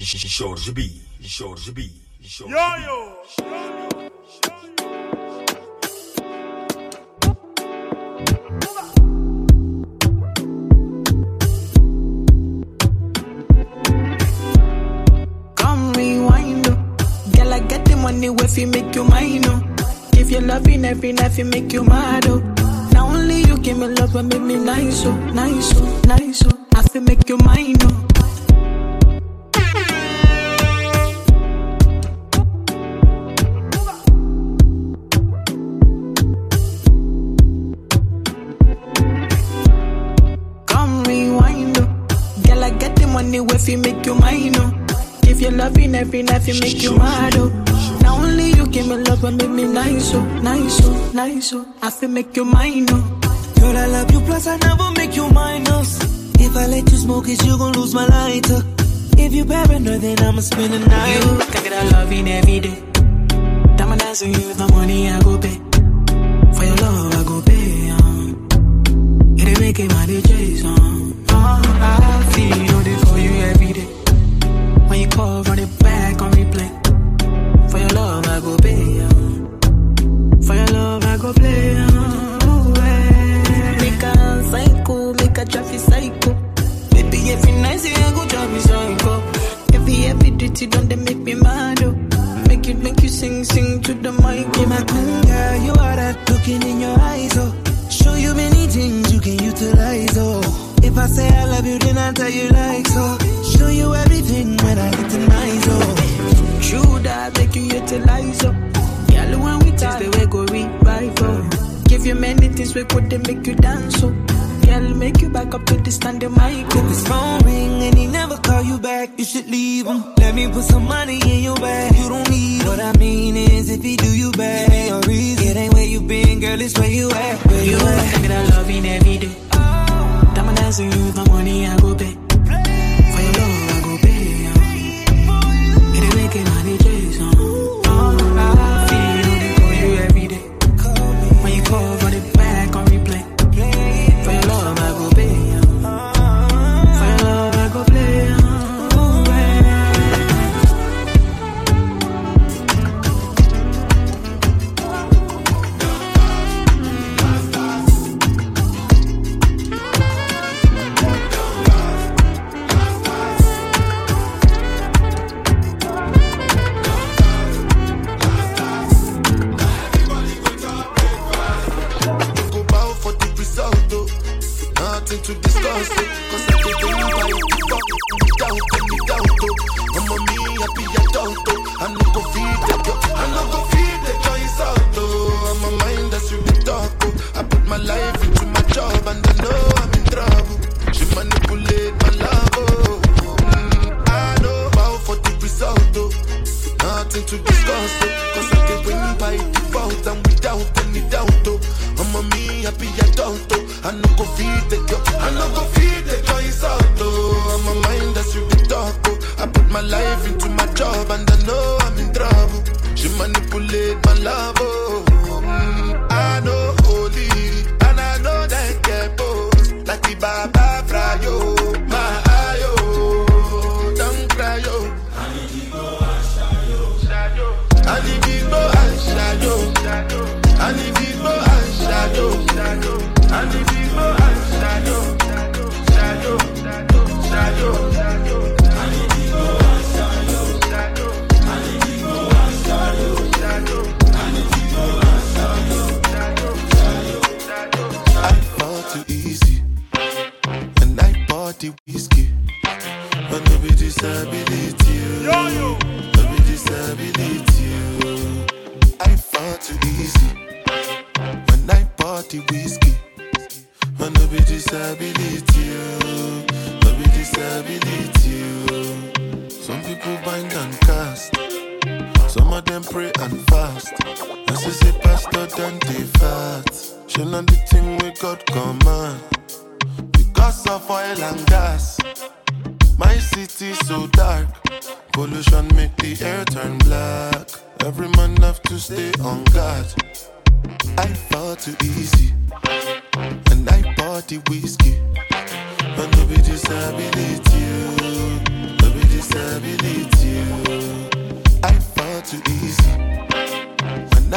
Jorge B. Jorge B. Yo, yo. B. Come rewind, girl. I get the money where fi make you mine. Oh. Give you loving every night fi make you mad. Oh. Now only you give me love and make me nice. Oh, nice. Oh, nice. Oh. I fi make you mine. Oh. if you make you mine, oh. If you loving every night, you make you mad, oh. Now only you give me love and make me nice, oh, nice, oh, nice, oh. I feel make you mine, oh. Girl, I love you, plus I never make you minus. If I let you smoke it, you gon' lose my lighter. If you paranoid, then I'ma spend the night. You think love in every day. Diamond eyes on you, with my money I go pay. For your love, I go pay. Um. It ain't making my DJ song. Oh, I feel the every day. When you call, run it back. And if easy, and.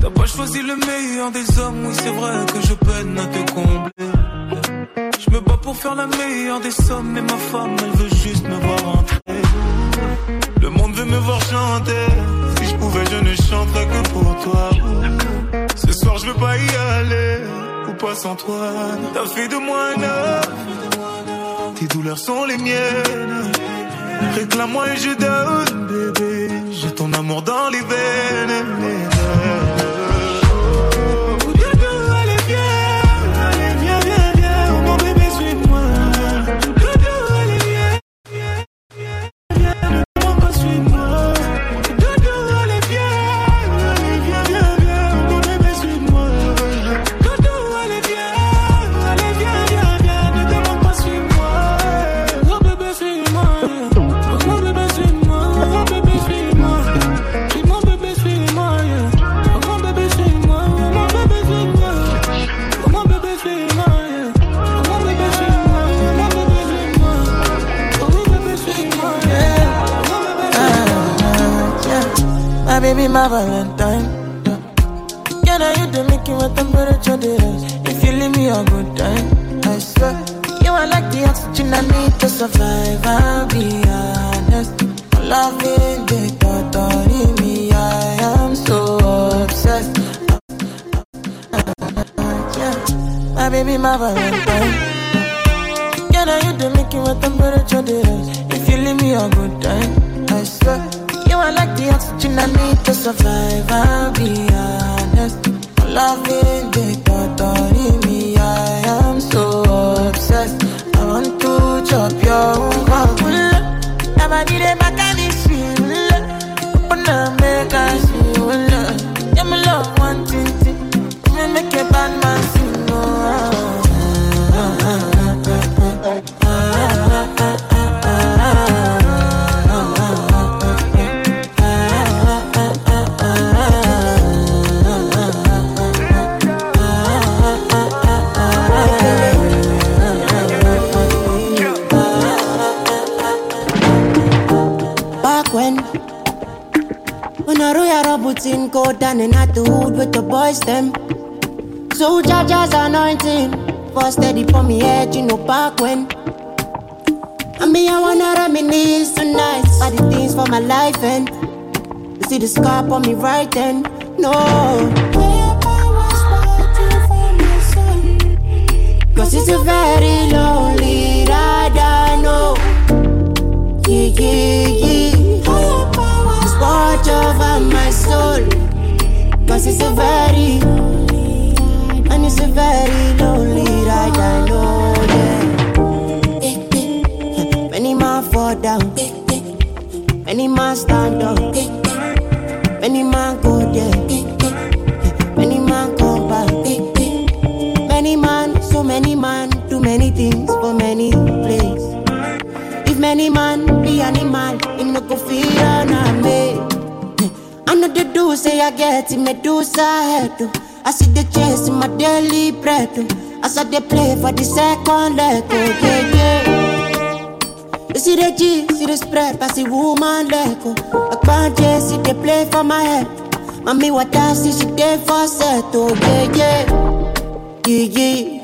T'as pas choisi le meilleur des hommes, oui c'est vrai que je peine à te combler. Je me bats pour faire la meilleure des sommes, mais ma femme elle veut juste me voir entrer. Le monde veut me voir chanter, si je pouvais je ne chanterais que pour toi. Ce soir je veux pas y aller, pas sans toi. T'as fait de moi un homme, tes douleurs sont les miennes. Réclame-moi et je donne, bébé. J'ai ton amour dans les veines. Yeah. My Valentine. Yeah, yeah now you the making what temperature is. If you leave me a good time, I swear. You are like the oxygen I need to survive. I'll be honest. Loving the thought of me, I am so obsessed. Yeah, my baby, my Valentine. Yeah, now you the making what temperature is. If you leave me a good time, I swear. Are like the oxygen I need to survive. I'll be honest. Loving the thought of me, I I roll your booting go down and at the hood with the boys them. So Jaja's anointing For steady for me head, you know back when. I mean I wanna reminisce tonight All the things for my life and You see the scar on me right then No. Cause it's a very lonely ride, I know. Yeah, yeah, yeah. Watch over my soul. Cause it's a very, and it's a very lonely ride, I know, yeah. Many man fall down, many man stand up, many man go there, many man come back. Many man, so many man, do many things for many places. If many man be animal, it no go feel on me. I know the do say I get it, me do oh. I see the chase in my daily bread. I they play for the second leg, yeah yeah. You see the G, see the spread, pass the woman leg. I can't just see they play for my head. Mommy, what I see, she there for set, oh yeah yeah. Yeah yeah.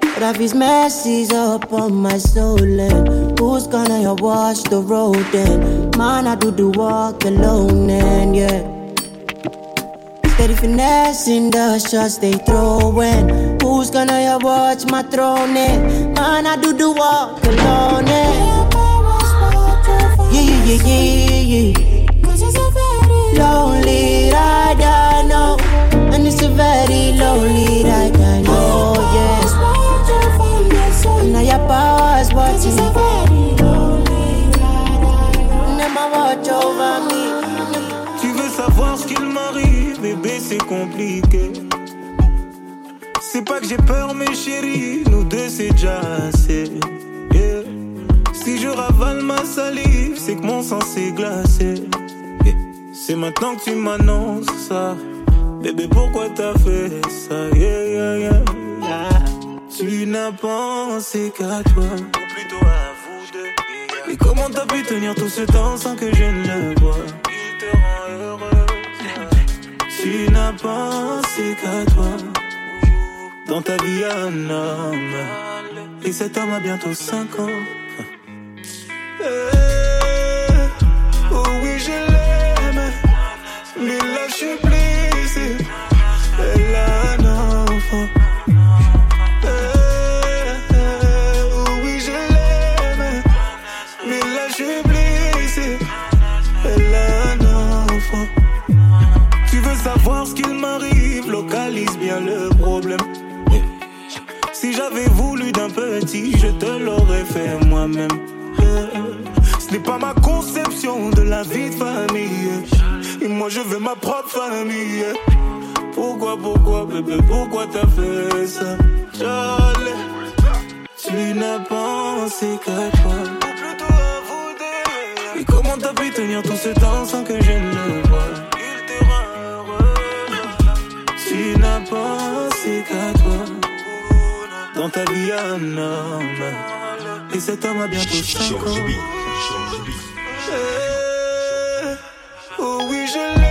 But have his mercies up my soul and who's gonna wash the road then? man I do the walk alone and yeah. Steady finessing the shots they throwing Who's gonna watch my throne and man I do the walk alone and Yeah yeah yeah yeah yeah. Lonely ride I know. And it's a very lonely ride I know yeah. Now your power's watching Tu veux savoir ce qu'il m'arrive, bébé, c'est compliqué. C'est pas que j'ai peur, mes chéris, nous deux c'est déjà assez. Yeah. Si je ravale ma salive, c'est que mon sang s'est glacé. Yeah. C'est maintenant que tu m'annonces ça. Bébé, pourquoi t'as fait ça? Yeah, yeah, yeah, yeah. Tu n'as pensé qu'à toi. Mais comment t'as pu tenir tout ce temps sans que je ne le vois? Il te rend heureuse. Tu n'as pensé qu'à toi. Dans ta vie, un homme. Et cet homme a bientôt 5 ans. Ce n'est pas ma conception de la vie de famille. Et moi je veux ma propre famille. Pourquoi, pourquoi, bébé, pourquoi t'as fait ça? Charlie, tu n'as pensé qu'à toi. Et comment t'as pu tenir tout ce temps sans que je ne le voie? Il te rend. Tu n'as pensé qu'à toi. Dans ta vie, un homme. Et cet homme a bientôt 5 ans. Eh, Oh oui, je l'aime.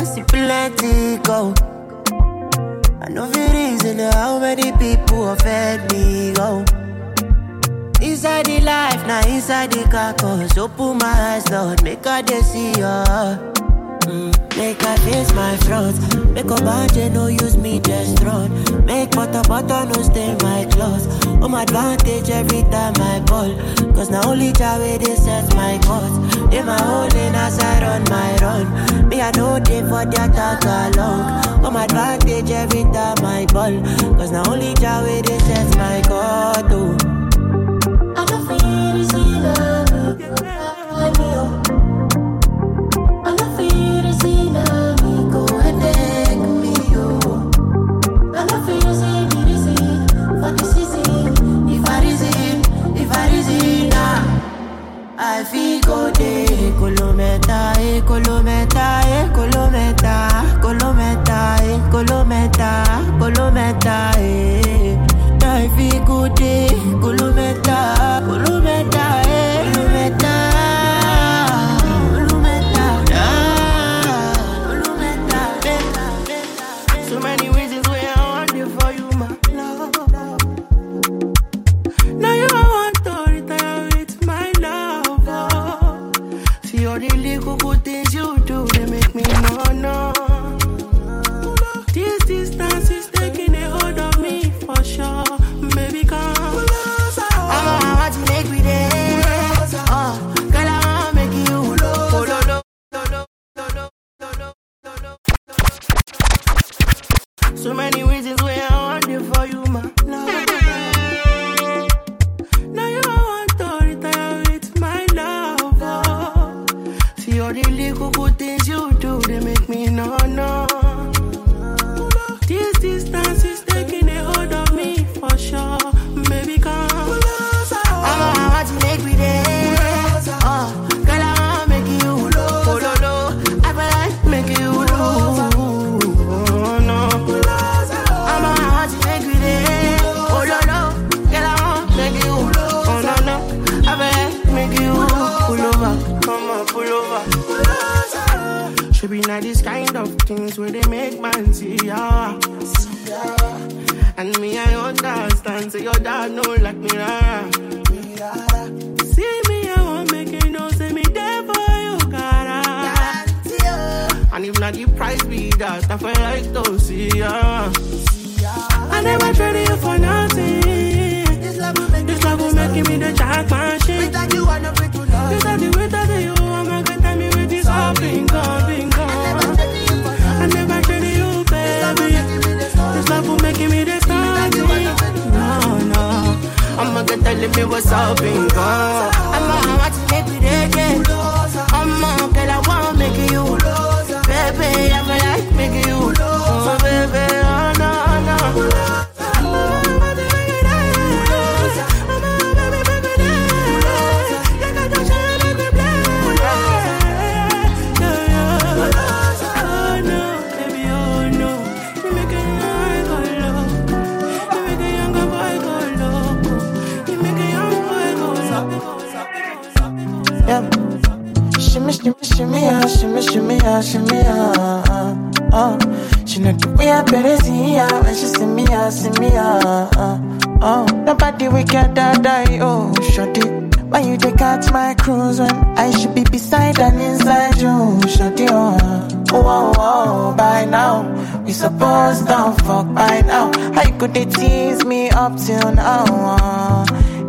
Calculus, it plenty go. I know fi reason how many people offend me go. Inside the life, now inside the car, carcass. Open my eyes, Lord, make I see ya. Make I face my front. Make a budget, no use me just run. Make butter, butter, no stain my clothes. Home advantage every time I ball. Cause now only Jah way they set my course. In my lane as I run my run. Me, I know they for the attack along. Home advantage every time I ball. Cause now only Jah way they set my course. Oh. I don't feel to see love. I I feel go day. Kolometa, eh, kolometa, eh, kolometa, kolometa, eh, kolometa, eh. I feel good day, be they make man see ya. And me, I understand, say your dad know like me, rara. See me, I won't make you know, say me there for you, gotta. And if not the price be that, I feel like to see ya. I never traded you for nothing. This love will make, this love will make me the jack machine. Without you, I know free to love. Without you, without you, I'm not gonna tell me with this all. I make me the star. No, no. I'ma get telling me what's up, bingo. I'ma want to make me reggae. I'ma girl, I wanna make you. Baby, I feel like making you. So, baby, oh, no, no. Shimmy, shimmy, shimmy, shimmy, yeah, shimmy, yeah. Uh, uh. She know the way I better ya when she see me, yeah, see me, yeah. Uh, uh. Nobody we get that die, oh, it. Why you take out my cruise when I should be beside and inside you, it, oh. Oh, oh, oh, by now We supposed to fuck by now How you could they tease me up till now uh,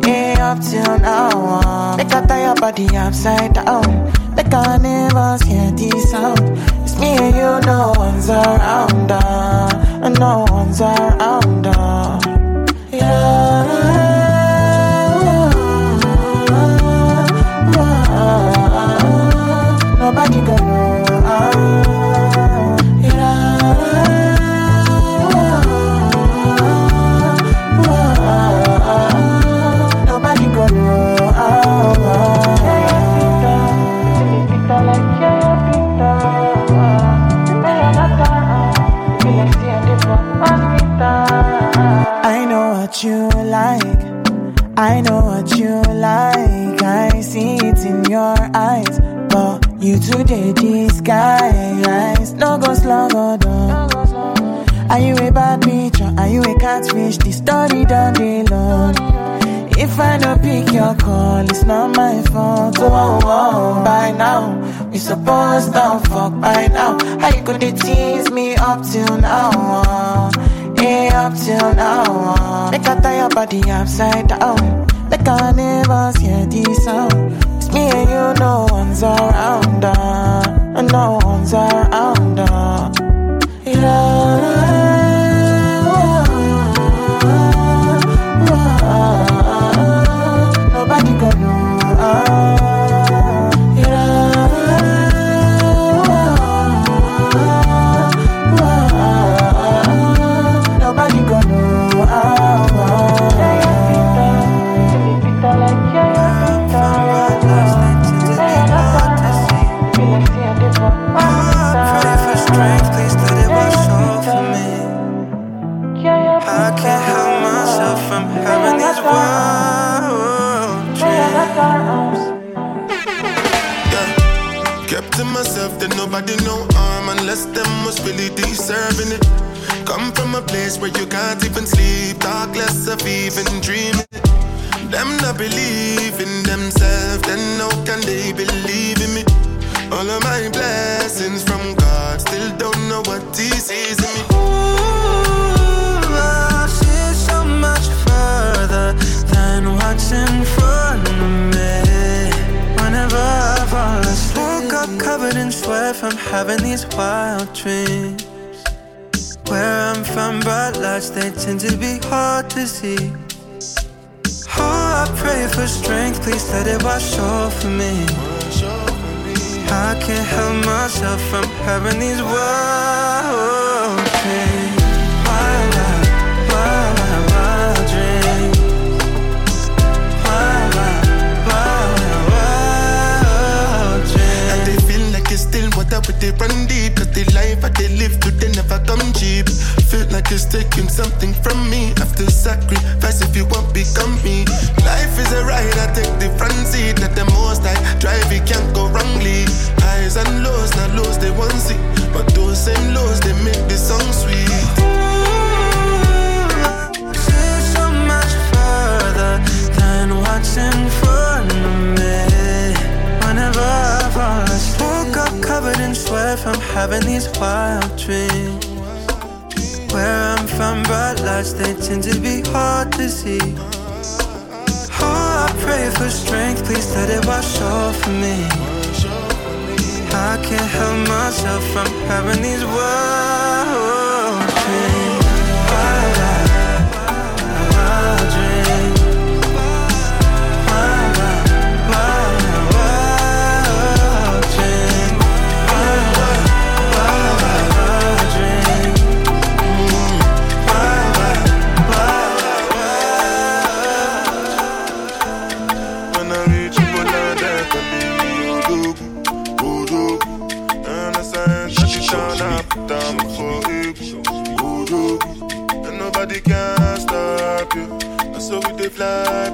Yeah, up till now uh. Make I tie your body upside down Make I never hear this sound It's me and you, no one's around uh, And no one's around uh. Yeah you like. I know what you like. I see it in your eyes. But you today disguise. No go slow go down. Are you a bad bitch or are you a catfish? The story done day long. If I don't pick your call, it's not my fault. Oh, oh, oh, by now, we supposed to fuck by now. How you they tease me up till now? Yeah, up till now. Uh. Make I tie your body upside down. Make I never hear this sound. It's me and you, no one's around. Uh, no one's around. Uh. Yeah. That nobody know harm unless them was really deserving it. Come from a place where you can't even sleep, talk less of even dreaming. Them not believe in themselves, then how can they believe in me? All of my blessings from God, still don't know what He sees in me. Ooh, see so much further than what's in front in sweat from having these wild dreams. Where I'm from, bright lights they tend to be hard to see. Oh, I pray for strength, please let it wash over me. I can't help myself from having these wild But with it, run deep. Cause the life I they live today they never come cheap. Feel like it's taking something from me. After sacrifice, if you want, become me. Life is a ride, I take the front seat. Not the most I drive, it can't go wrongly. Highs and lows, not lows, they want see. But those same lows, they make the song sweet. These wild dreams. Where I'm from, bright lights they tend to be hard to see. Oh, I pray for strength, please let it wash over me. I can't help myself from having these wild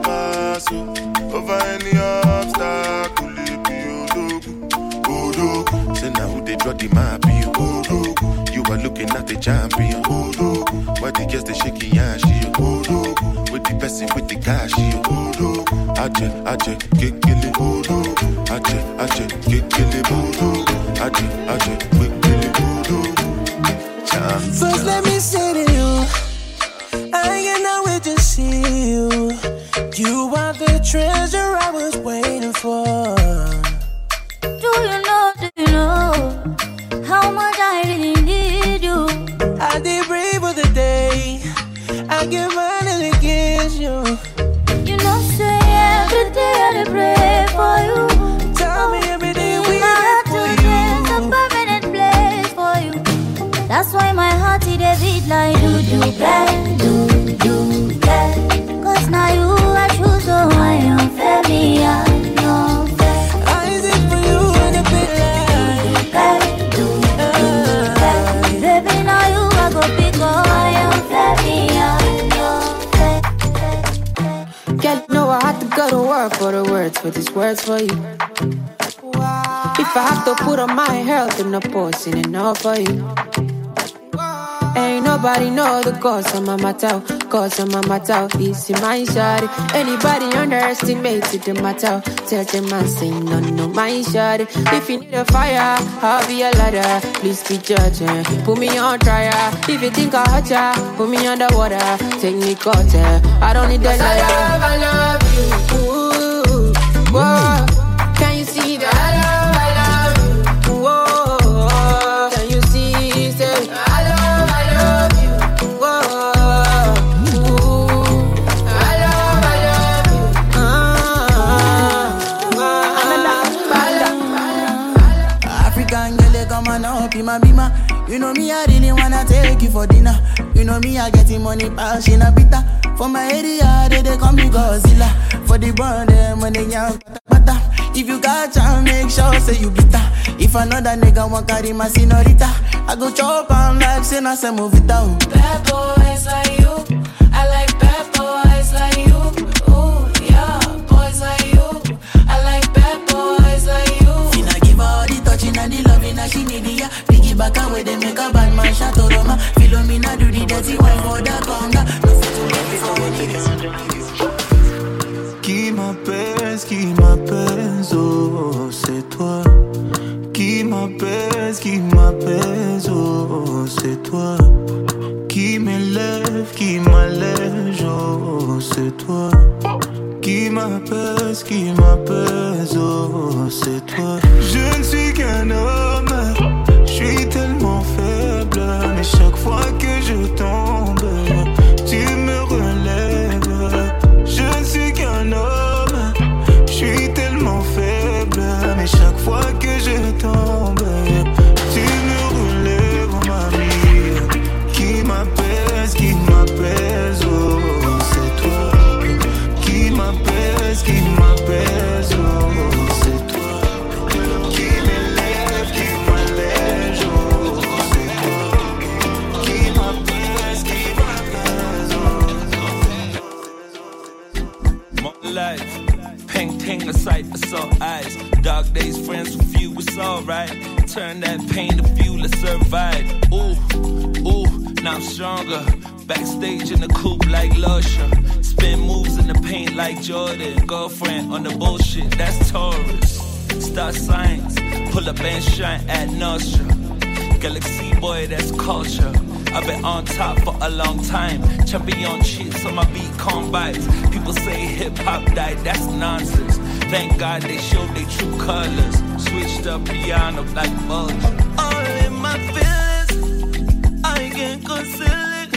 past you. Over any obstacle, it. Say now who they draw the map, you are looking at the champion. Why the girls they shaking shit, Odogwu. With the person with the cash, you. Aje, aje, kekele, Odogwu. Aje, aje, kekele, Odogwu. Aje, aje, First, let me say to You are the treasure I was waiting for. Do you know, do you know how much I really need you? I did brave for the day. I can finally kiss you. You know, say every day I pray for you. Tell me oh, every day we My heart there today is a for you. permanent place for you. That's why my heart it a beat like do do bang, do do bang. For these words for you. If I have to put on my health in a in enough for you. Ain't nobody know the cause of my matter, cause of my matter. This is my shawty. Anybody underestimated the matter, tell them I say no, no, my shawty. If you need a fire, I'll be a ladder. Please be judging, put me on trial. If you think I hurt ya, put me underwater, take me cutter. I don't need a liar. I love, I love You know me, I really wanna take you for dinner. You know me, I getting money, pass in a bita. For my area, they, they call me Godzilla. For the brand, eh, them when they young, pata. If you got chance, make sure say you bitter. If another nigga want carry my senorita, I go chop am like say na say move it down. Bad boys like you. I like bad boys like you. Ooh, yeah, boys like you. I like bad boys like you. Finna give all the touching and the loving she need, yeah. Piggy back away, they make a bad man shot to Roma. Philomena do the dirty wine for the conga. Qui m'apaise, qui m'apaise, oh, c'est toi. Qui m'apaise, qui m'apaise, oh, c'est toi. Qui m'élève, qui m'allège, oh, c'est toi. Qui m'apaise, qui m'apaise, oh, c'est toi. Je ne suis qu'un homme, mais chaque fois que je tombe, I'm stronger. Backstage in the coupe like Lusha. Spin moves in the paint like Jordan. Girlfriend on the bullshit, that's Taurus. Star signs, pull up and shine at Nostra. Galaxy boy, that's culture. I've been on top for a long time. Champion shit, so my beat combines. People say hip hop died, that's nonsense. Thank God they showed their true colors. Switched up piano like vulture. All in my feelings, conceal it.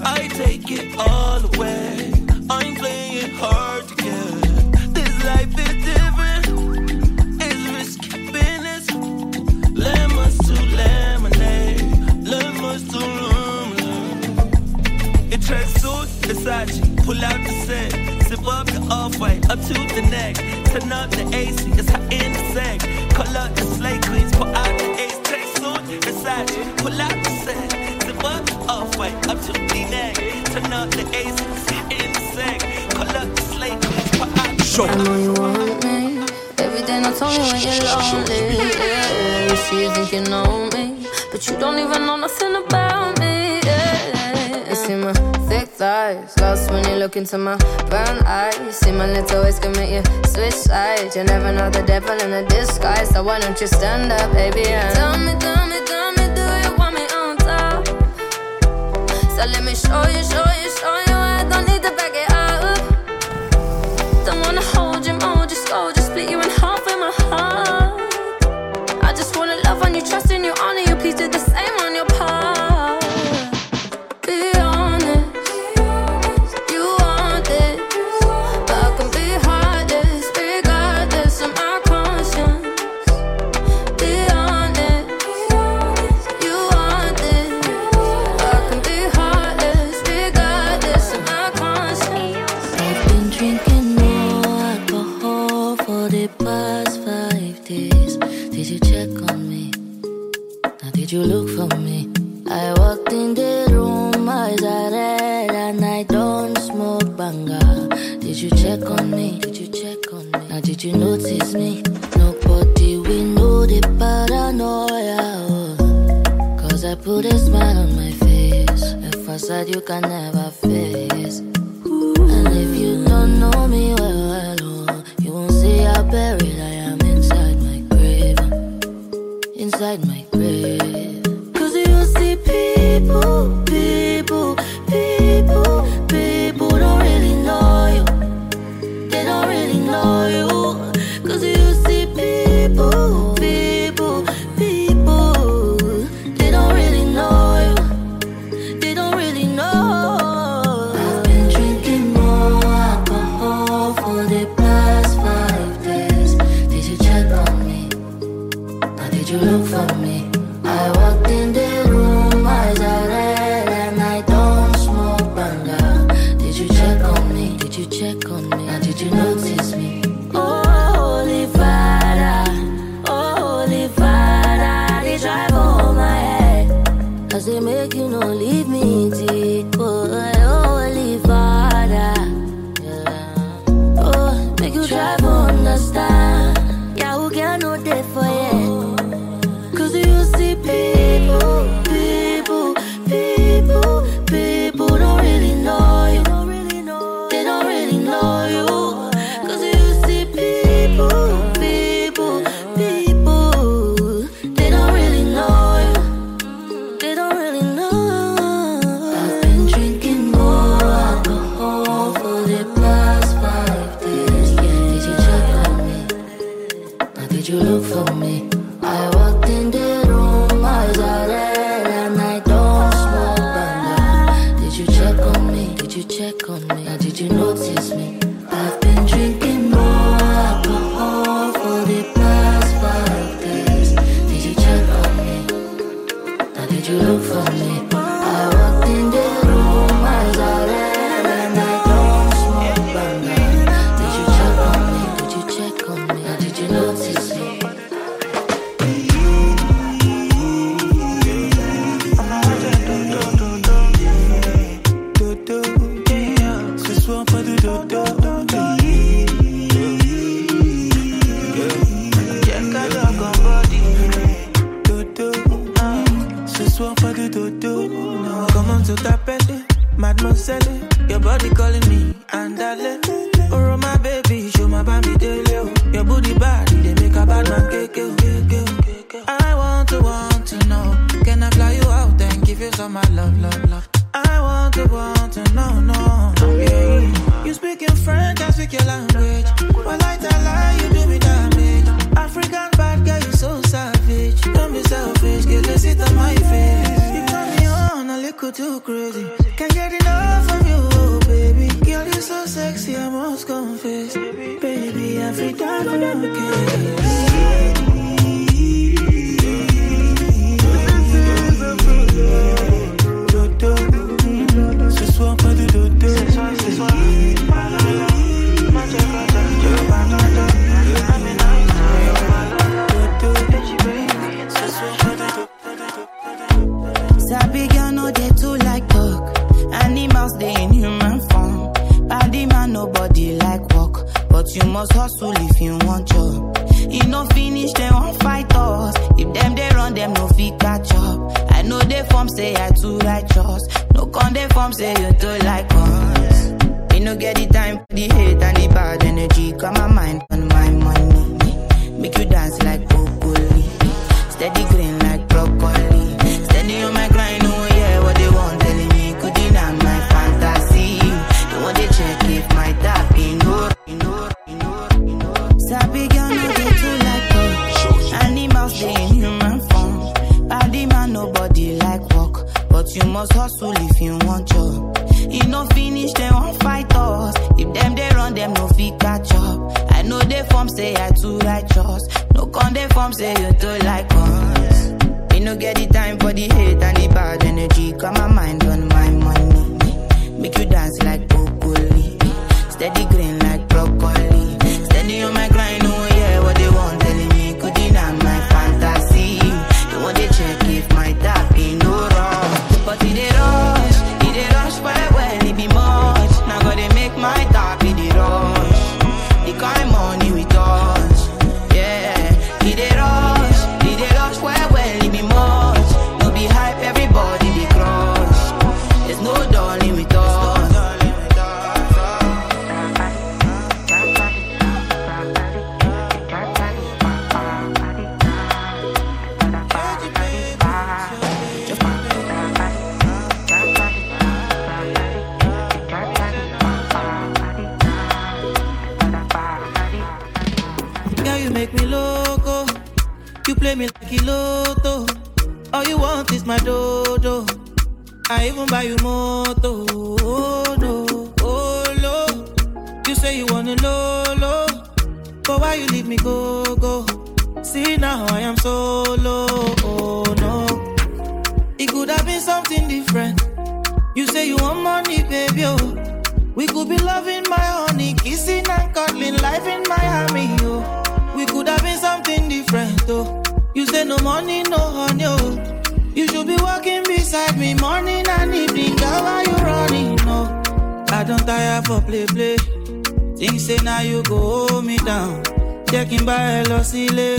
I take it all away. I'm playing hard to get. This life is different. It's risky business. Lemons to lemonade. Lemons to lemonade. It tracks suit, Versace. Pull out the set. Sip up the off-white up to the neck. Turn up the AC. It's hot in the sack. Call up the the off-white up to the neck. Turn up the AC. It's hot in the sack. Call up the slate queens. Pull out the I know you want me. Every day not tell me when you're lonely. Yeah. You see, you think you know me, but you don't even know nothing about me. Yeah. You see my thick thighs, lost when you look into my brown eyes. See my little ways can make you switch sides. You never know the devil in a disguise, so why don't you stand up, baby? And tell me, tell me, tell me, do you So let me show you, show you, show you. I don't need to you can never dance like broccoli. Steady play me like a lotto. All you want is my dodo. I even buy you moto. Oh, no, oh, no. You say you wanna lolo. But why you leave me go, go? See now I am solo. Oh, no. It could have been something different. You say you want money, baby. Oh. We could be loving my honey, kissing and cuddling, life in Miami. Say no money, no honey, oh. You should be walking beside me morning and evening, girl, why you running, no? I don't tire for play, play. Things say now you go hold me down. Checking by Elosile.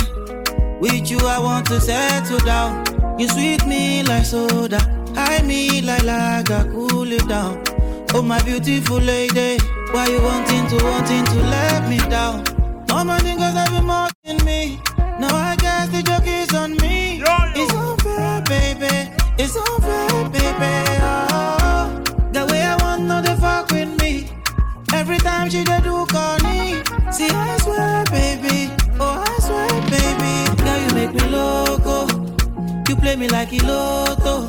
With you, I want to settle down. You sweet me like soda. High me like lager, cool it down. Oh, my beautiful lady. Why you wanting to, wanting to let me down? My niggas have been more than me. Like a lotto.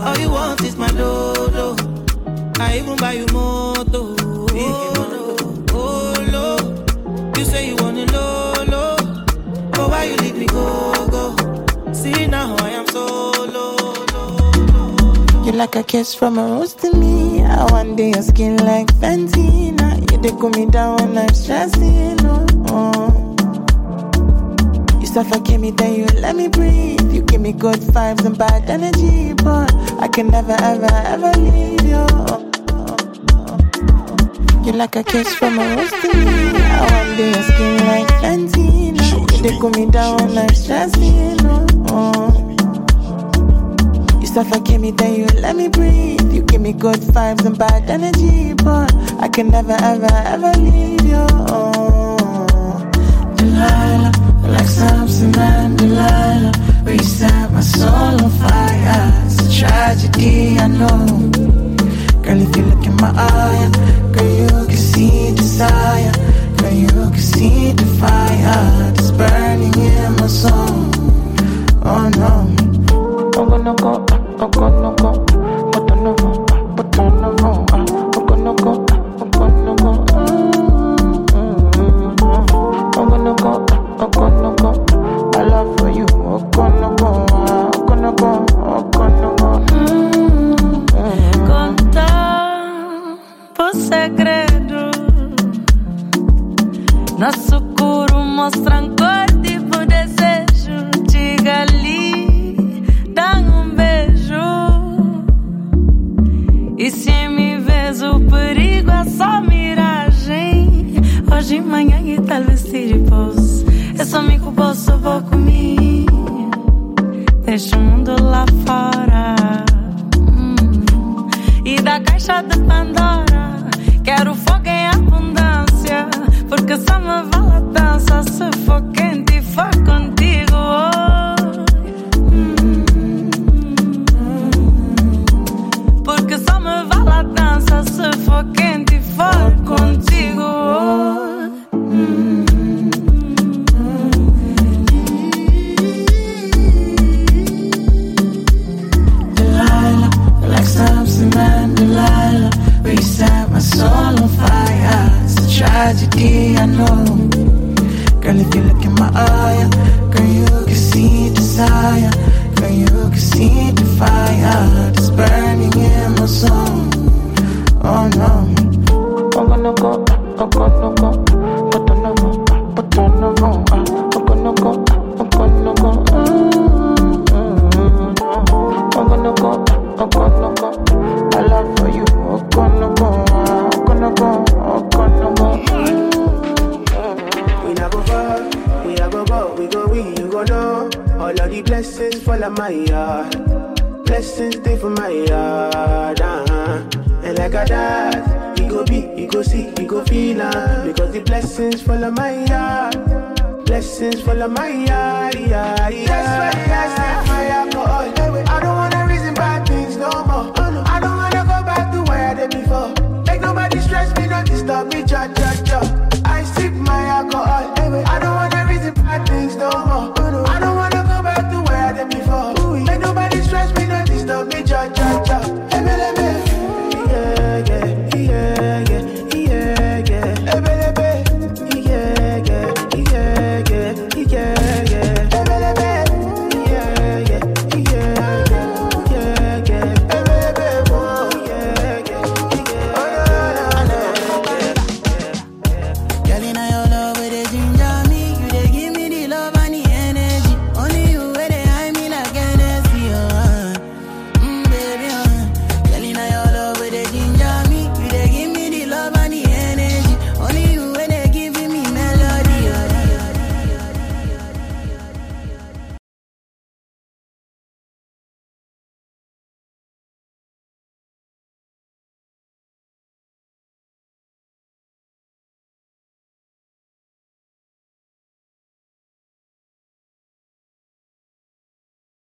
All you want is my dodo. I even buy you moto. Oh, no, oh, no. You say you wanna lolo. But why you leave me go, go? See now I am solo. You like a kiss from a rose to me. I want your skin like Fenty. Now you they cool me down when I'm stressing. Oh, oh. Suffocate me, then you let me breathe. You give me good vibes and bad energy, but I can never, ever, ever leave you. You're like a kiss from a rose to me. I want day your skin like you they cool me down when I'm stressing. Oh, oh. You suffocate me, then you let me breathe. You give me good vibes and bad energy, but I can never, ever, ever leave you. Delilah, like Samson and